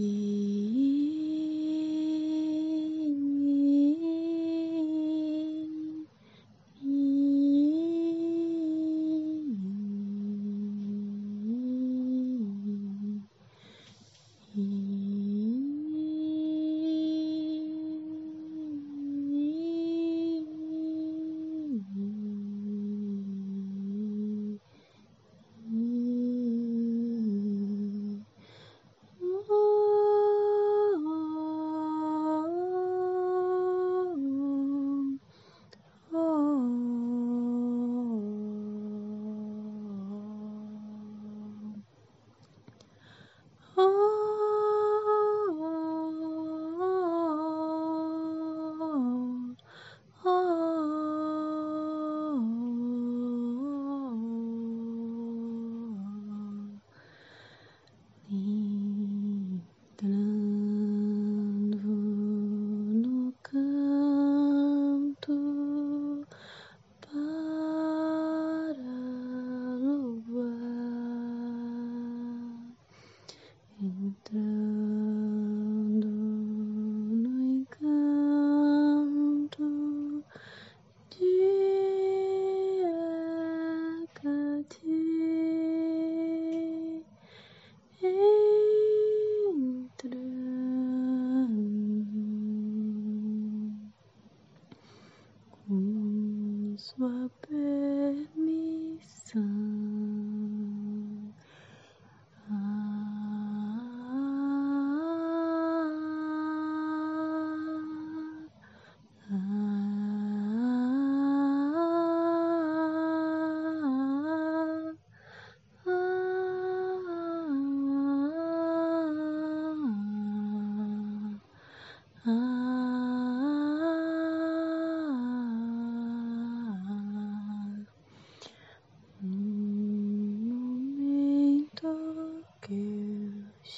一。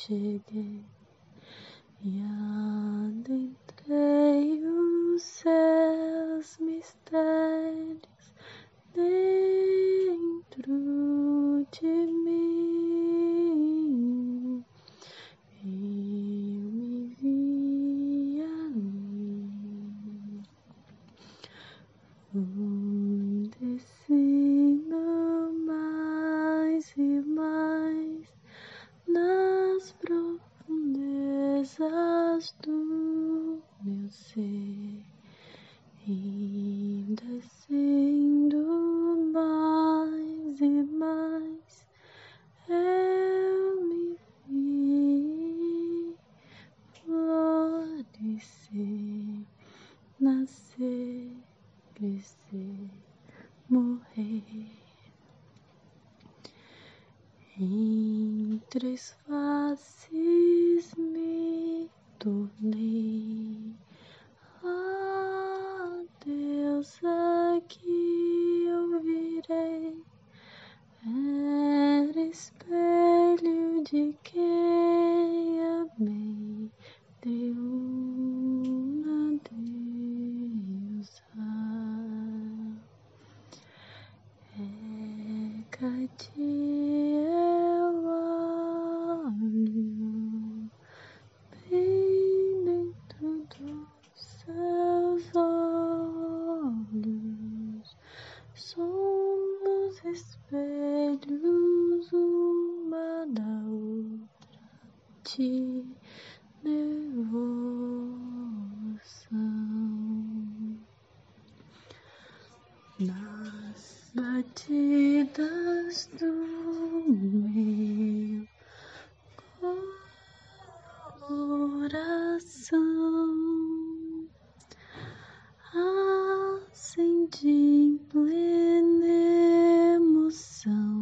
shege yeah. tuas faces me tornei a Deus aqui eu virei. Era espelho de quem amei deu a deusa. É te devoção. Nas batidas do meu coração, assim acende em plena emoção.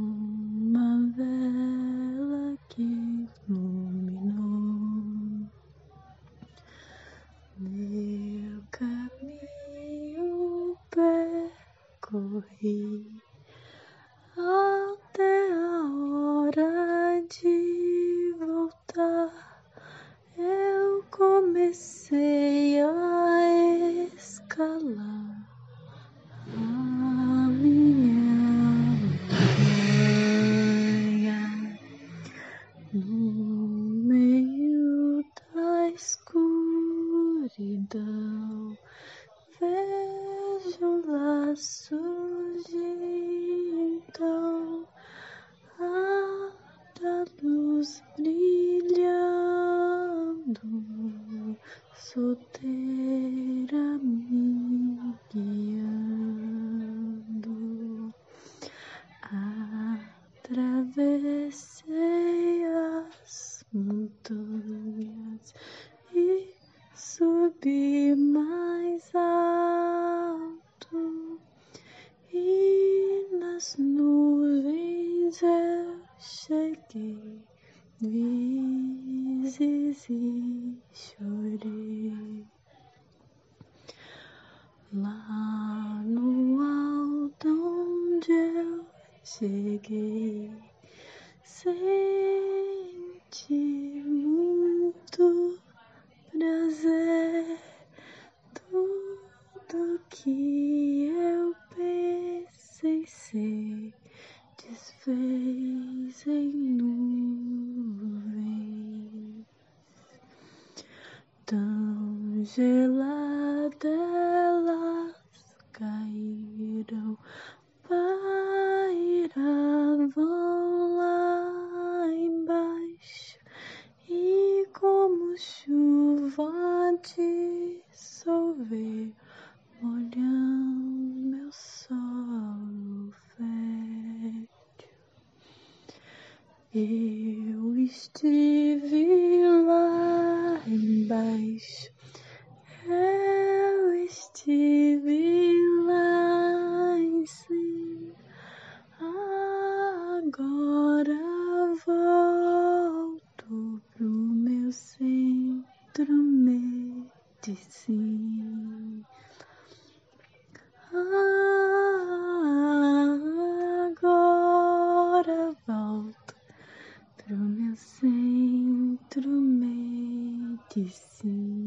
Então vejo lá surgir então a da luz brilhando. Solteira eu cheguei, vezes e chorei. Lá no alto onde eu cheguei, senti tão geladas elas caíram, pairavam lá embaixo e como chuva dissolver, molhando meu solo fértil. Eu ici.